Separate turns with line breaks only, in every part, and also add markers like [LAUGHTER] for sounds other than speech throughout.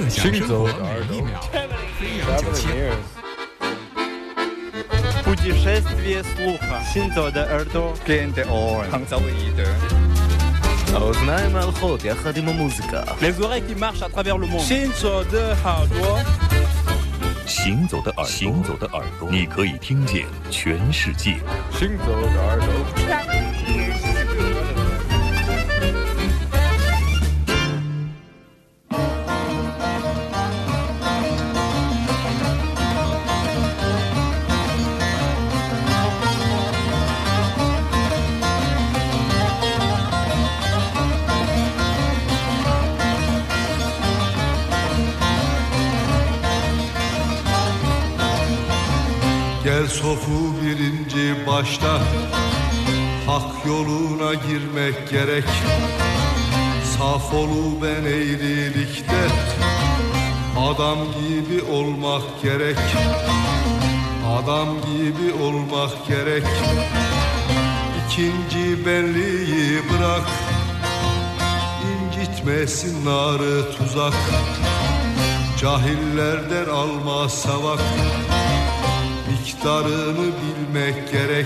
乐享生活每一秒。飞扬九千。
Путешествие слуха. Синто де Эрдо.
Кенте Орен.
Хангзауиде.
האוזניים הלכות יחד עם המוזיקה.
Les oreilles qui marchent à travers le monde. Shinzo de Hardwa.
行走的耳朵，行走的耳朵，你可以听见全世界。
行走的耳朵。
Sofu birinci başta Hak yoluna girmek gerek. Saf olu ben eğrilikte Adam gibi olmak gerek. Adam gibi olmak gerek. İkinci benliği bırak İncitmesin narı tuzak. Cahillerden alma savak Miktarını bilmek gerek.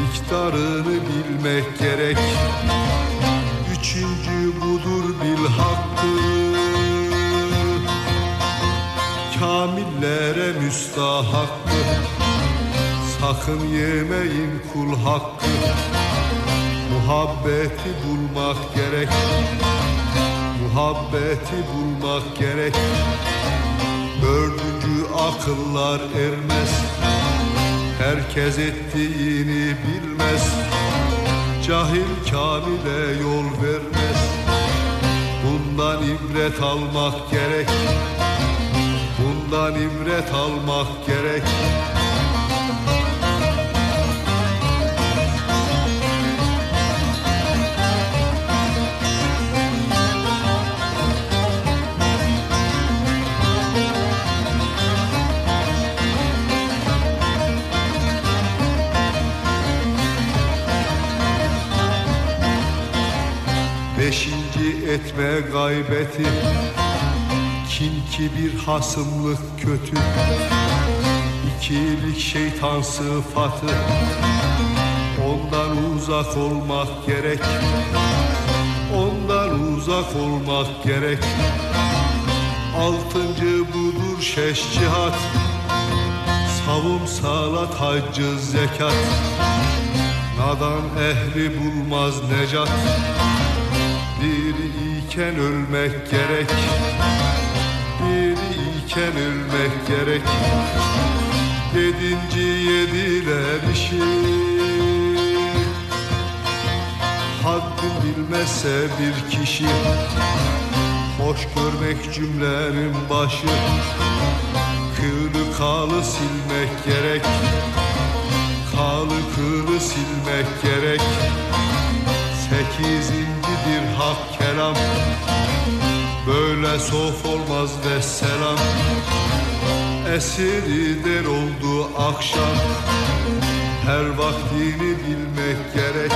Miktarını bilmek gerek. Üçüncü budur bil hakkı. Kamillere müstahakkı. Sakın yemeyin kul hakkı. Muhabbeti bulmak gerek. Muhabbeti bulmak gerek Dördüncü akıllar ermez. Herkes ettiğini bilmez. Cahil kamile yol vermez. Bundan ibret almak gerek. Bundan ibret almak gerek etme gaybeti. Kin kibir hasımlık kötü İkilik şeytan sıfatı. Ondan uzak olmak gerek Ondan uzak olmak gerek. Altıncı budur şeş cihat Savun salat haccı zekat. Nadan ehli bulmaz necat iken ölmek gerek. Diri iken ölmek gerek. Yedinci yediler işi. Haddin bilmezse bir kişi Hoş görmek cümlenin başı. Kılı kalı silmek gerek. Kalı kılı silmek gerek Sekizincidir hak kelam. Böyle sof olmaz ve selam. Esiri der oldu akşam. Her vaktini bilmek gerek.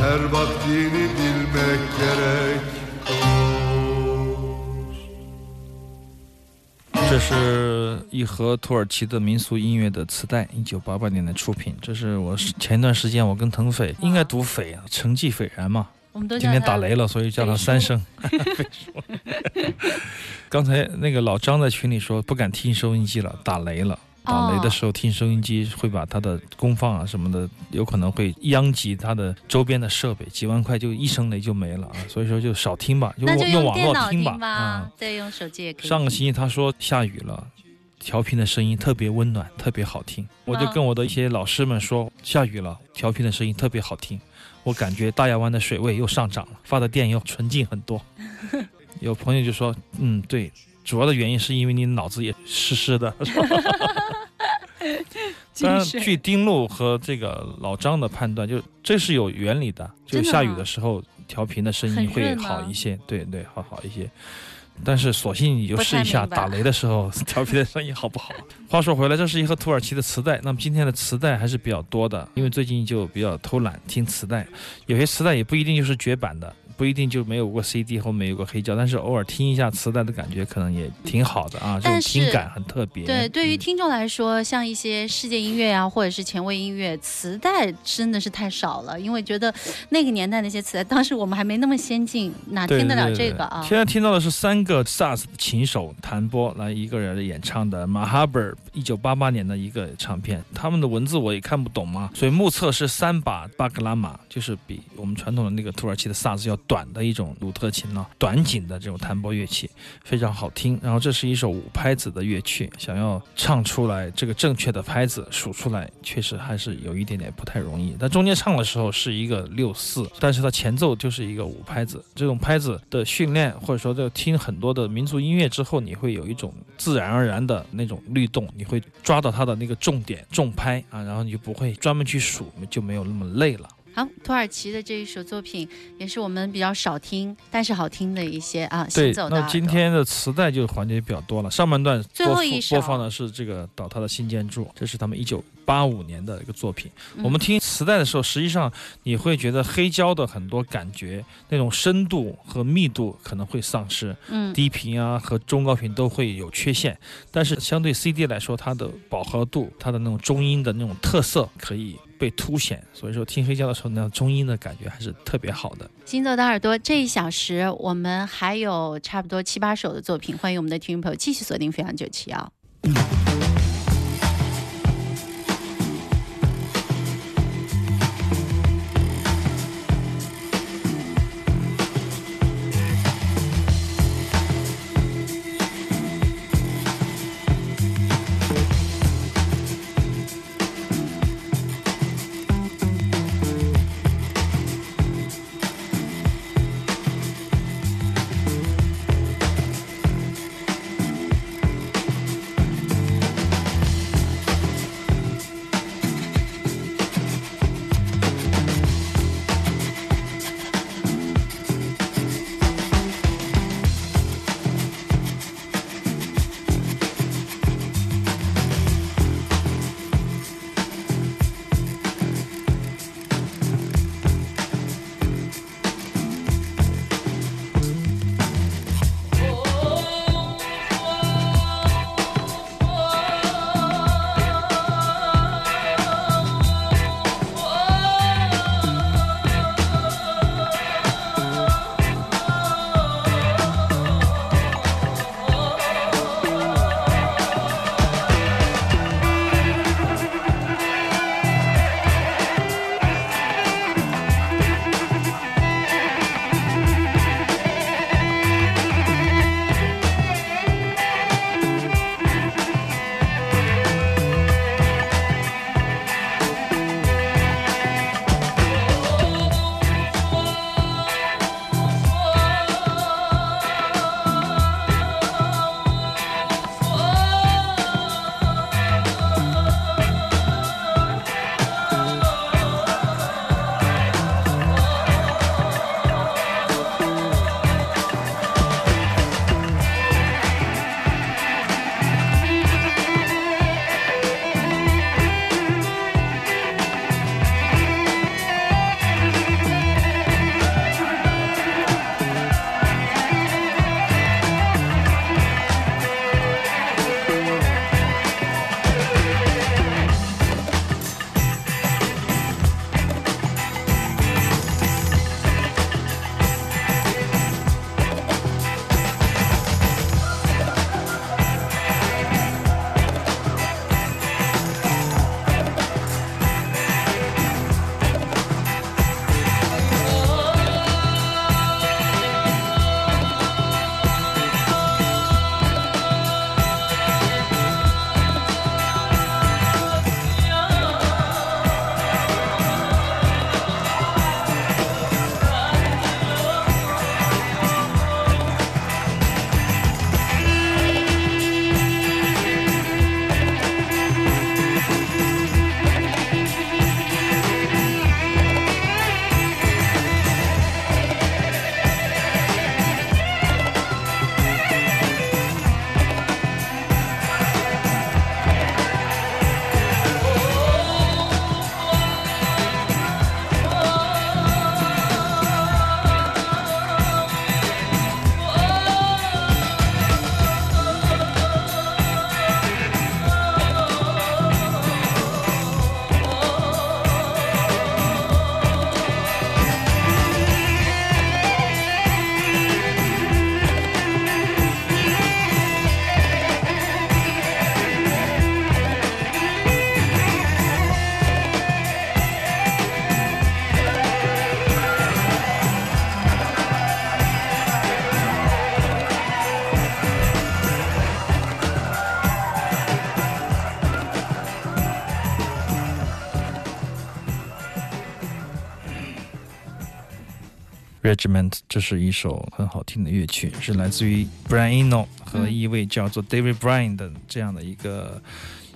Her vaktini bilmek gerek
这是一盒土耳其的民俗音乐的磁带，一九八八年的出品。这是我前一段时间我跟腾飞，应该读斐啊，成绩斐然嘛。
我们都
今天打雷了，所以叫他三声。[LAUGHS] [LAUGHS] 刚才那个老张在群里说不敢听收音机了，打雷了。打雷的时候听收音机会把它的功放啊什么的，有可能会殃及它的周边的设备，几万块就一声雷就没了啊！[LAUGHS] 所以说就少听吧，就用网络听吧。
啊
嗯，，
对，用手机也可以。
上个星期他说下雨了，调频的声音特别温暖，特别好听。我就跟我的一些老师们说，下雨了，调频的声音特别好听。我感觉大亚湾的水位又上涨了，发的电又纯净很多。[LAUGHS] 有朋友就说，嗯，对，主要的原因是因为你脑子也湿湿的。[LAUGHS] 当然，据丁路和这个老张的判断，就这是有原理的，就下雨的时候调频的声音会好一些，对对，好好一些。但是索性你就试一下打雷的时候 [LAUGHS] 调频的声音好不好？[LAUGHS] 话说回来，这是一盒土耳其的磁带。那么今天的磁带还是比较多的，因为最近就比较偷懒听磁带，有些磁带也不一定就是绝版的，不一定就没有过 CD 后面有个黑胶，但是偶尔听一下磁带的感觉可能也挺好的啊，这种听感很特别。
对，对于听众来说，像一些世界音乐啊，或者是前卫音乐，磁带真的是太少了，因为觉得那个年代那些磁带，当时我们还没那么先进，哪听得了这个啊？
现在听到的是三个萨斯琴手弹拨来一个人演唱的马哈贝尔一九八八年的一个唱片，他们的文字我也看不懂嘛，所以目测是三把巴格拉玛，就是比我们传统的那个土耳其的萨斯要短的一种鲁特琴呢，短颈的这种弹拨乐器，非常好听。然后这是一首五拍子的乐曲，想要唱出来这个正确的拍子数出来，确实还是有一点点不太容易。但中间唱的时候是一个六四，但是它前奏就是一个五拍子，这种拍子的训练或者说这听很多的民族音乐之后，你会有一种自然而然的那种律动，你会抓到它的那个重点重拍啊，然后你就不会专门去数，就没有那么累了。
好，土耳其的这一首作品也是我们比较少听，但是好听的一些啊。
对，
的
那今天的磁带就环节比较多了。上半段
最后一
播放的是这个倒塌的新建筑，这是他们一九八五年的一个作品。我们听磁带的时候，实际上你会觉得黑胶的很多感觉，那种深度和密度可能会丧失，
嗯，
低频啊和中高频都会有缺陷。但是相对 CD 来说，它的饱和度、它的那种中音的那种特色可以。被凸显，所以说听黑胶的时候，那中音的感觉还是特别好的。
行走的耳朵，这一小时我们还有差不多七八首的作品，欢迎我们的听众朋友继续锁定飞扬九七幺。
这是一首很好听的乐曲，是来自于 Brian Eno 和一位叫做 David Bryan 的这样的一个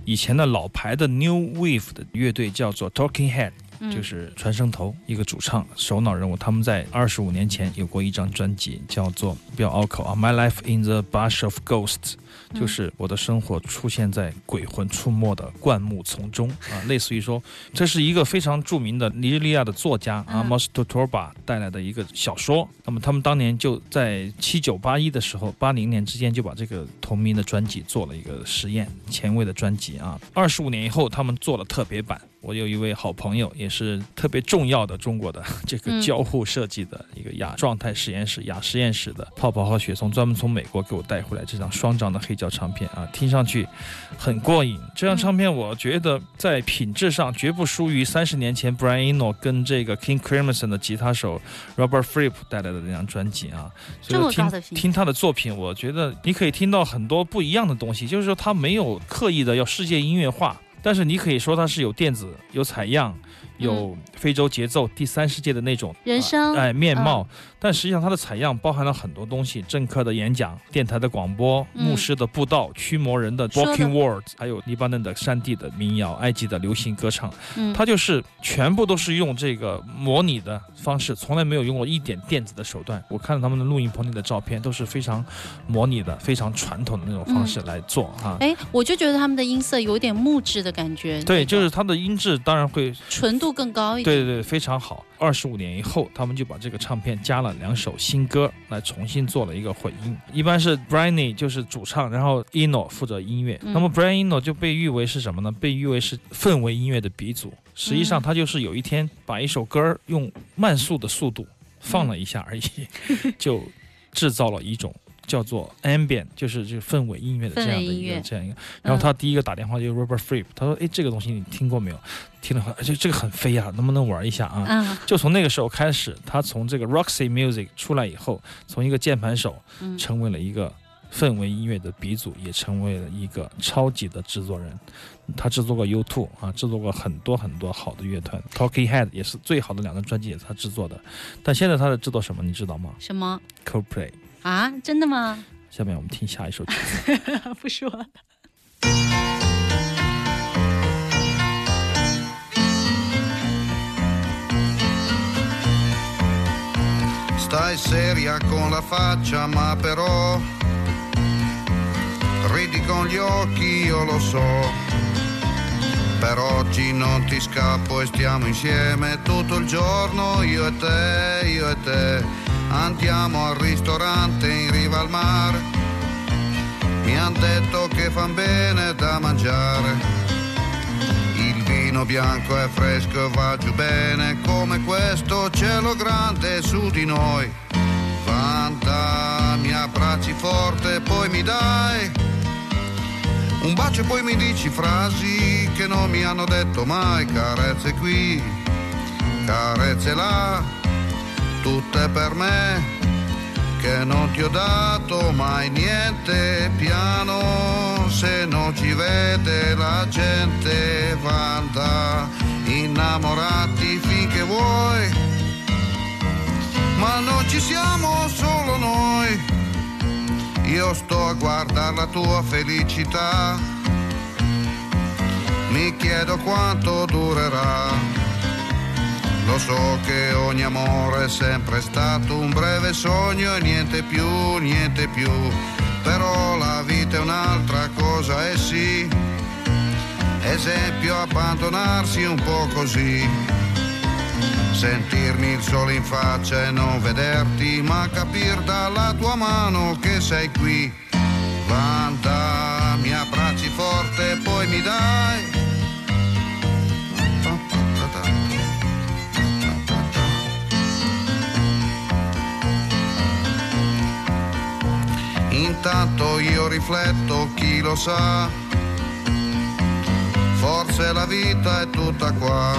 以前的老牌的 New Wave 的乐队，叫做 Talking Head。就是传声头一个主唱首脑人物，他们在二十五年前有过一张专辑，叫做不要拗口啊，My Life in the Bush of Ghosts，就是我的生活出现在鬼魂出没的灌木丛中啊，[LAUGHS] 类似于说这是一个非常著名的尼日利亚的作家啊 m o s t o t o r b a 带来的一个小说。那么他们当年就在七九八一的时候，八零年之间就把这个同名的专辑做了一个实验，前卫的专辑啊。二十五年以后，他们做了特别版。我有一位好朋友，也是特别重要的中国的这个交互设计的一个亚状态实验室、亚实验室的泡泡和雪松，专门从美国给我带回来这张双张的黑胶唱片啊，听上去很过瘾。这张唱片我觉得在品质上绝不输于三十年前 Brian Eno 跟这个 King Crimson 的吉他手 Robert Fripp 带来的那张专辑啊。
所以听
听他的作品，我觉得你可以听到很多不一样的东西，就是说他没有刻意的要世界音乐化。但是你可以说它是有电子、有采样、有非洲节奏、第三世界的那种
人生
哎面貌。但实际上，它的采样包含了很多东西：政客的演讲、电台的广播、牧师的布道、驱魔人的 walking words，还有黎巴嫩的山地的民谣、埃及的流行歌唱。嗯，它就是全部都是用这个模拟的方式，从来没有用过一点电子的手段。我看到他们的录音棚里的照片都是非常模拟的、非常传统的那种方式来做哈。
哎，我就觉得他们的音色有点木质的感觉。
对，就是它的音质当然会
纯度更高一点。
对对对，非常好。二十五年以后，他们就把这个唱片加了两首新歌，来重新做了一个混音。一般是 Brian 就是主唱，然后 Eno 负责音乐。那么 Brian Eno 就被誉为是什么呢？被誉为是氛围音乐的鼻祖。实际上，他就是有一天把一首歌用慢速的速度放了一下而已，[LAUGHS] 就制造了一种。叫做 ambient，就是这个氛围音乐的这样的一个这样一个。然后他第一个打电话就是 Robert Fripp，他说：“哎，这个东西你听过没有？听了，而且这个很飞啊，能不能玩一下啊？”就从那个时候开始，他从这个 Roxy Music 出来以后，从一个键盘手，成为了一个氛围音乐的鼻祖，也成为了一个超级的制作人。他制作过 U2 啊，制作过很多很多好的乐团，Talking Head 也是最好的两张专辑也是他制作的。但现在他在制作什么，你知道吗？
什么
？Coldplay。
啊，真的吗？
下面我们听下一首曲
子。不说。
Stai [LAUGHS] seria con la faccia, ma però ridi con gli occhi, io lo so. Per oggi non ti scappo e stiamo insieme tutto il giorno, io e te, io e te andiamo al ristorante in riva al mare. Mi han detto che fan bene da mangiare. Il vino bianco è fresco e va giù bene come questo cielo grande su di noi. Vanta, mi abbracci forte poi mi dai un bacio e poi mi dici frasi che non mi hanno detto mai, carezze qui, carezze là tutte per me, che non ti ho dato mai niente piano, se non ci vede la gente vanda, innamorati finché vuoi, ma non ci siamo solo noi, io sto a guardare la tua felicità, mi chiedo quanto durerà lo so che ogni amore è sempre stato un breve sogno e niente più, niente più. Però la vita è un'altra cosa e sì. Esempio abbandonarsi un po' così. Sentirmi il sole in faccia e non vederti, ma capir dalla tua mano che sei qui. Vanta, mi abbracci forte e poi mi dai Intanto io rifletto, chi lo sa, forse la vita è tutta qua.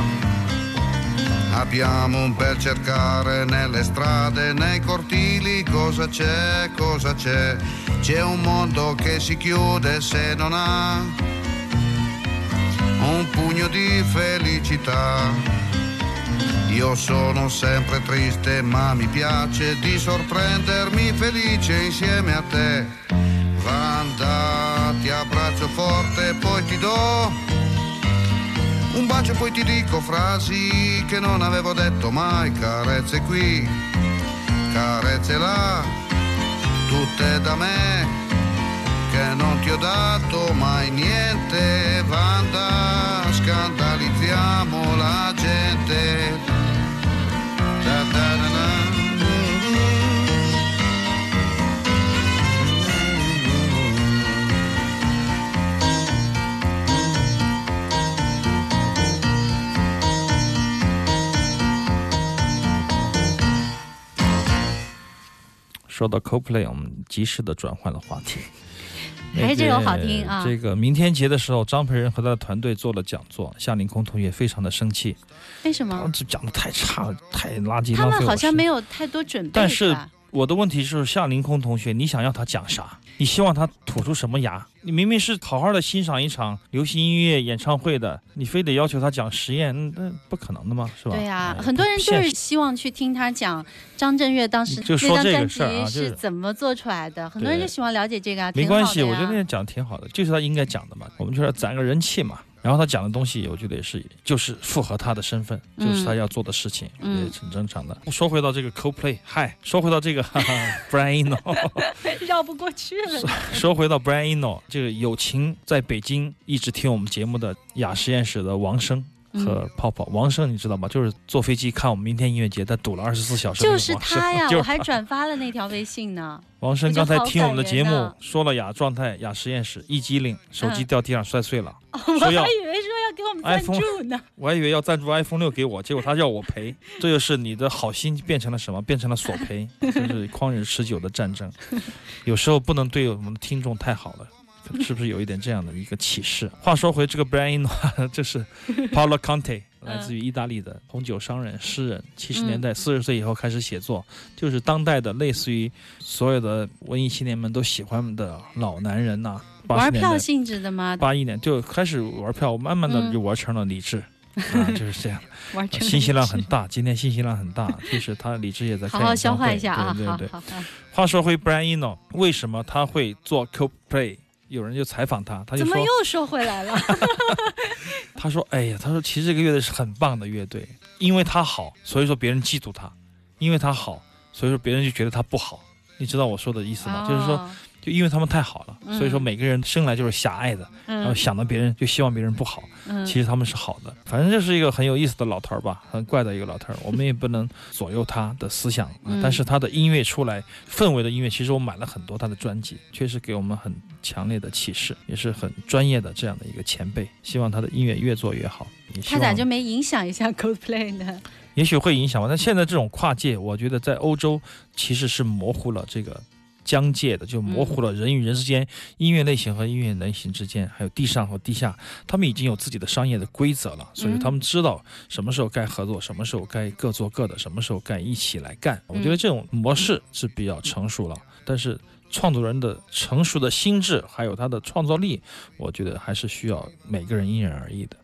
Abbiamo un bel cercare nelle strade, nei cortili, cosa c'è, cosa c'è. C'è un mondo che si chiude se non ha un pugno di felicità Io sono sempre triste ma mi piace di sorprendermi felice insieme a te. Vanda, ti abbraccio forte, poi ti do un bacio e poi ti dico frasi che non avevo detto mai, carezze qui, carezze là, tutte da me, che non ti ho dato mai niente, Vanda,
说到 CoPlay，我们及时的转换了话题。
还 [LAUGHS] 是这首好听啊
这个明天节的时候，张培仁和他的团队做了讲座，夏凌空同学非常的生气，
为什么？
他这讲的太差了，太垃圾，
他们好像没
有。
太多准备，
但是
吧
我的问题是，夏凌空同学，你想要他讲啥？你希望他吐出什么牙？你明明是好好的欣赏一场流行音乐演唱会的，你非得要求他讲实验，那那不可能的嘛，是吧？
对呀、
哎
很多人就是希望去听他讲张震岳当时
就说这个
那张专
事儿啊就是
辑是怎么做出来的，很多人就喜欢了解这个啊，
没关系，我觉得那讲的挺好的，就是他应该讲的嘛。我们就是要攒个人气嘛。然后他讲的东西，我觉得也是，就是符合他的身份，
嗯
就是他要做的事情，
嗯
也很正常的。说回到这个 CoPlay，嗨，说回到这个 [LAUGHS] 哈哈 Brian Eno，[LAUGHS]
绕不过去了。
说回到 Brian Eno，这个友情在北京一直听我们节目的雅实验室的王生
嗯
和泡泡。王生你知道吗？就是坐飞机看我们明天音乐节，他堵了二十四小时那
就是。他呀，[LAUGHS]
就是
我还转发了那条微信呢。[LAUGHS]
王生刚才听我们的节目说了雅状态、雅实验室一激灵，手机
嗯
掉地上摔碎了。[LAUGHS]
我还以为说要给我们赞助呢。
我还以为要赞助 iPhone 六给我，结果他要我赔，这就是你的好心变成了什么？变成了索赔，这是旷日持久的战争。有时候不能对我们的听众太好了。是不是有一点这样的一个启示？话说回这个 Brian，[LAUGHS] 这是 [LAUGHS] Paolo Conte，来自于意大利的红酒商人、诗人。七十年代四十岁以后开始写作，就是当代的类似于所有的文艺青年们都喜欢的老男人呐、
玩票性质的吗？
八一年就开始玩票，慢慢的
嗯
就玩成了理智，[LAUGHS] 啊，就是这样。信息量很大，今天信息量很大，就是他理智也在开
好好消化一下啊！
对对对。话说回 Brian Eno，为什么他会做 CoPlay？有人就采访他，他就说
怎么又说回来了？[LAUGHS]
他说：“哎呀，他说其实这个乐队是很棒的乐队，因为他好，所以说别人嫉妒他；因为他好，所以说别人就觉得他不好。你知道我说的意思吗？就是说，
哦，
就因为他们太好了，
嗯
所以说每个人生来就是狭隘的，然后
嗯
想到别人就希望别人不好。
嗯，
其实他们是好的，反正这是一个很有意思的老头儿吧，很怪的一个老头儿。[LAUGHS] 我们也不能左右他的思想，但是他的音乐出来，氛围的音乐，其实我买了很多他的专辑，确实给我们很强烈的启示，也是很专业的这样的一个前辈。希望他的音乐越做越好。
他咋就没影响一下 Coldplay 呢？
也许会影响吧，但现在这种跨界，我觉得在欧洲其实是模糊了这个疆界的，就模糊了人与人之间、音乐类型和音乐类型之间，还有地上和地下，他们已经有自己的商业的规则了，所以他们知道什么时候该合作，什么时候该各做各的，什么时候该一起来干。我觉得这种模式是比较成熟了，但是。创作人的成熟的心智，还有他的创造力，我觉得还是需要每个人因人而异的。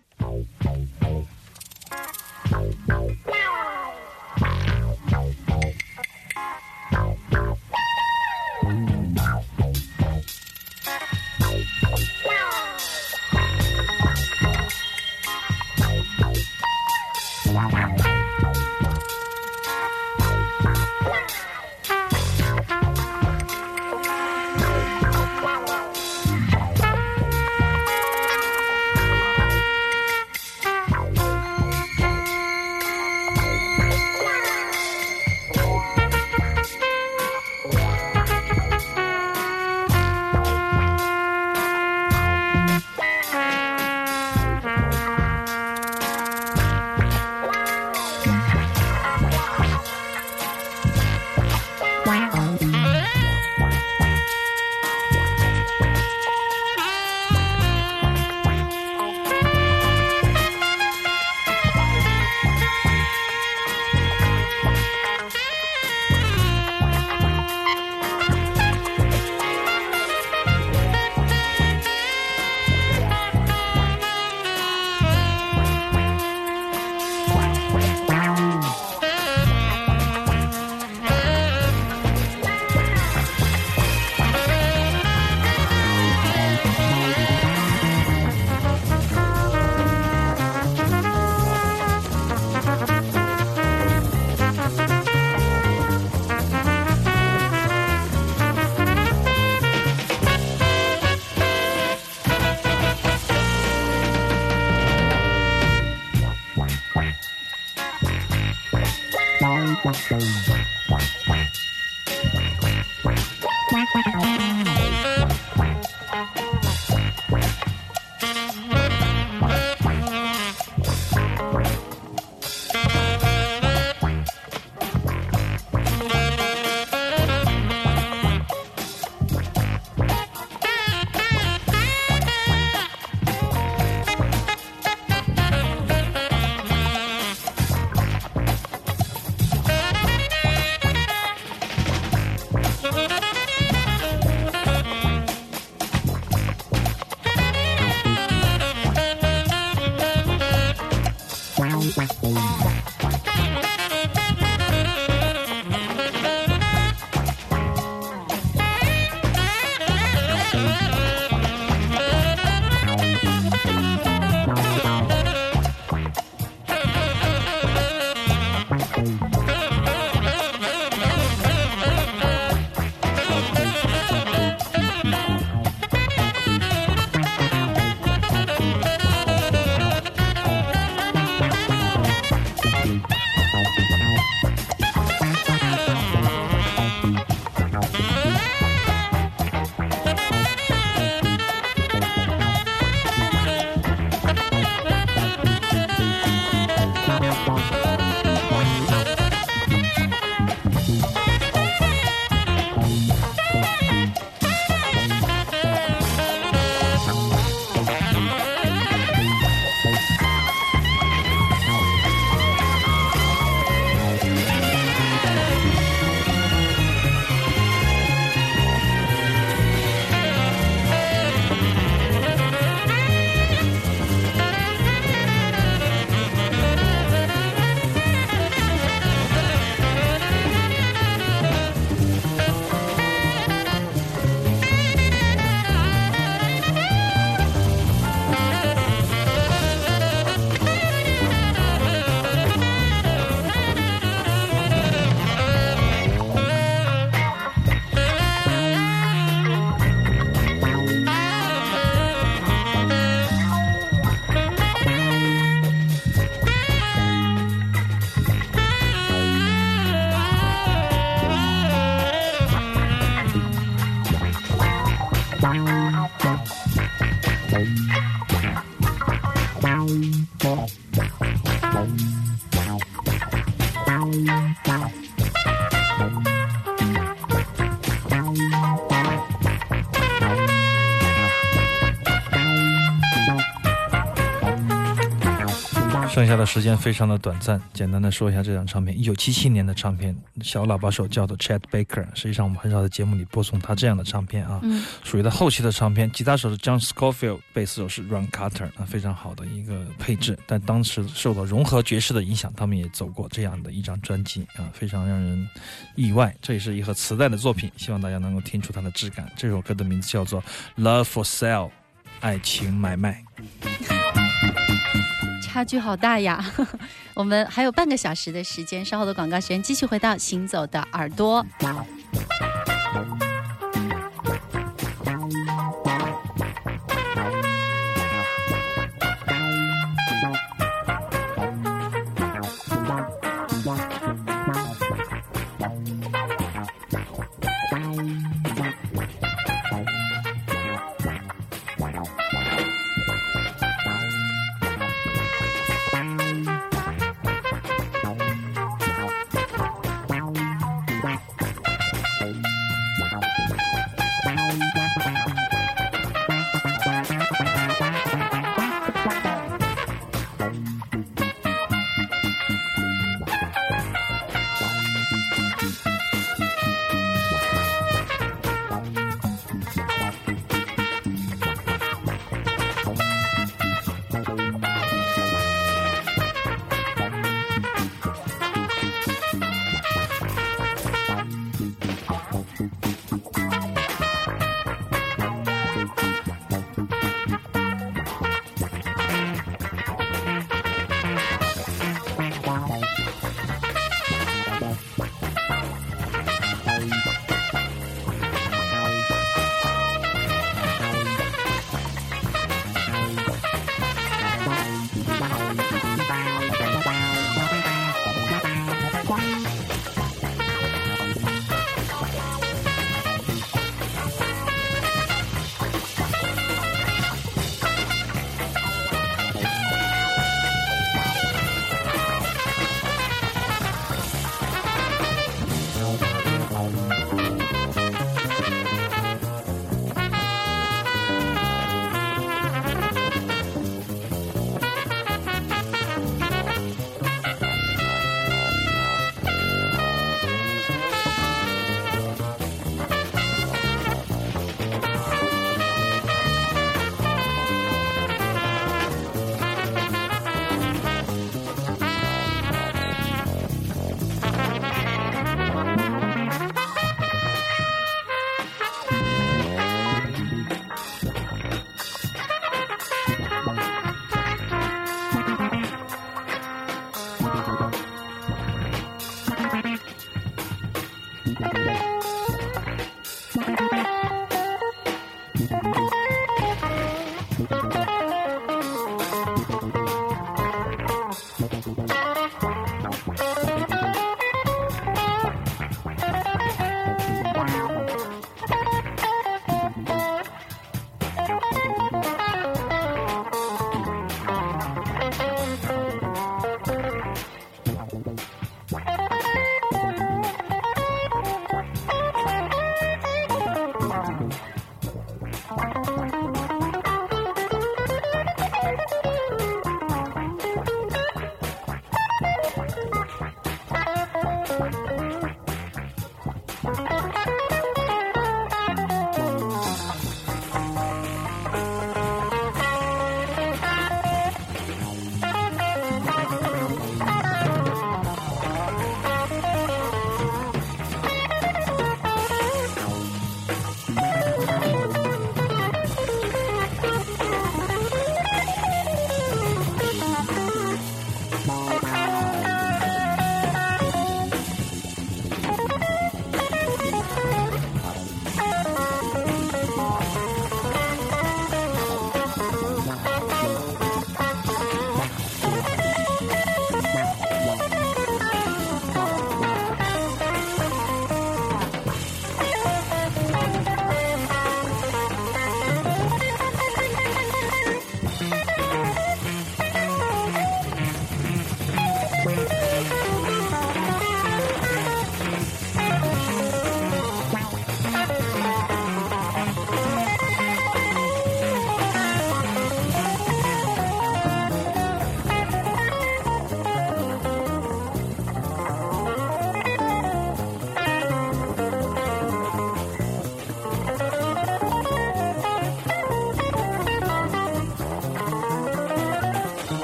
剩下的时间非常的短暂，简单的说一下这张唱片，一九七七年的唱片，小喇叭手叫做 Chat Baker，实际上我们很少在节目里播送他这样的唱片啊，
嗯
属于他后期的唱片。吉他手是 John Scofield，贝斯手是 Ron Carter，啊，非常好的一个配置。但当时受到融合爵士的影响，他们也走过这样的一张专辑啊，非常让人意外。这也是一盒磁带的作品，希望大家能够听出它的质感。这首歌的名字叫做 Love for Sale，爱情买卖。
差距好大呀！[LAUGHS] 我们还有半个小时的时间，稍后的广告时间继续回到《行走的耳朵》。